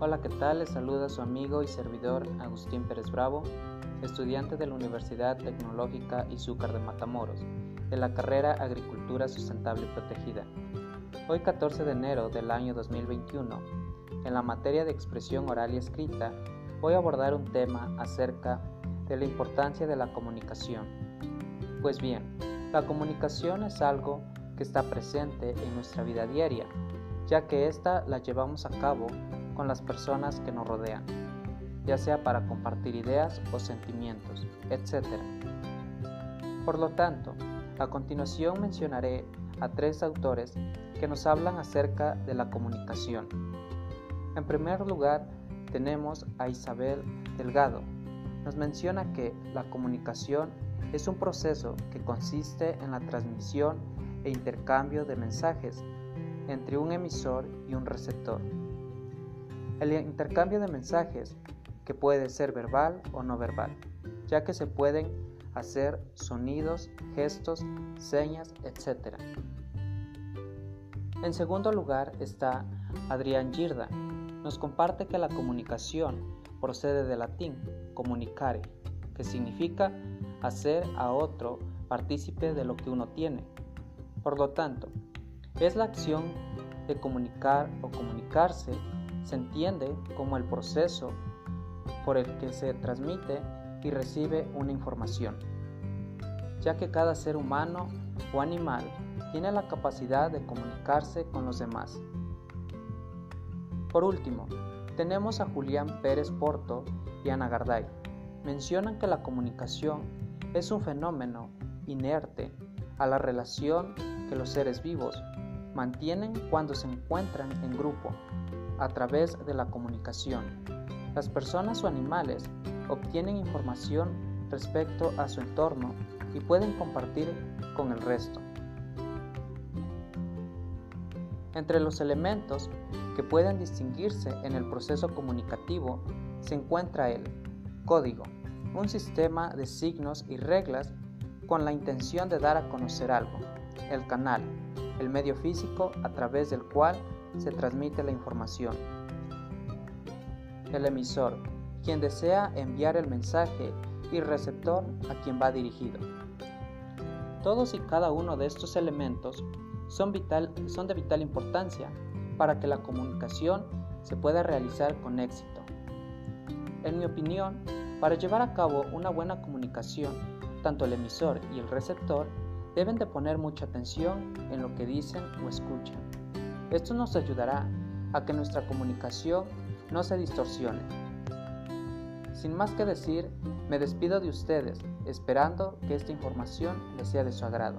Hola, ¿qué tal? Les saluda su amigo y servidor Agustín Pérez Bravo, estudiante de la Universidad Tecnológica Izúcar de Matamoros, de la carrera Agricultura Sustentable y Protegida. Hoy 14 de enero del año 2021, en la materia de expresión oral y escrita, voy a abordar un tema acerca de la importancia de la comunicación. Pues bien, la comunicación es algo que está presente en nuestra vida diaria, ya que ésta la llevamos a cabo con las personas que nos rodean, ya sea para compartir ideas o sentimientos, etc. Por lo tanto, a continuación mencionaré a tres autores que nos hablan acerca de la comunicación. En primer lugar, tenemos a Isabel Delgado. Nos menciona que la comunicación es un proceso que consiste en la transmisión e intercambio de mensajes entre un emisor y un receptor el intercambio de mensajes, que puede ser verbal o no verbal, ya que se pueden hacer sonidos, gestos, señas, etc. En segundo lugar está Adrián Girda. Nos comparte que la comunicación procede del latín comunicare, que significa hacer a otro partícipe de lo que uno tiene. Por lo tanto, es la acción de comunicar o comunicarse se entiende como el proceso por el que se transmite y recibe una información, ya que cada ser humano o animal tiene la capacidad de comunicarse con los demás. Por último, tenemos a Julián Pérez Porto y Ana Garday. Mencionan que la comunicación es un fenómeno inerte a la relación que los seres vivos mantienen cuando se encuentran en grupo a través de la comunicación. Las personas o animales obtienen información respecto a su entorno y pueden compartir con el resto. Entre los elementos que pueden distinguirse en el proceso comunicativo se encuentra el código, un sistema de signos y reglas con la intención de dar a conocer algo, el canal, el medio físico a través del cual se transmite la información. El emisor, quien desea enviar el mensaje y receptor a quien va dirigido. Todos y cada uno de estos elementos son, vital, son de vital importancia para que la comunicación se pueda realizar con éxito. En mi opinión, para llevar a cabo una buena comunicación, tanto el emisor y el receptor deben de poner mucha atención en lo que dicen o escuchan. Esto nos ayudará a que nuestra comunicación no se distorsione. Sin más que decir, me despido de ustedes, esperando que esta información les sea de su agrado.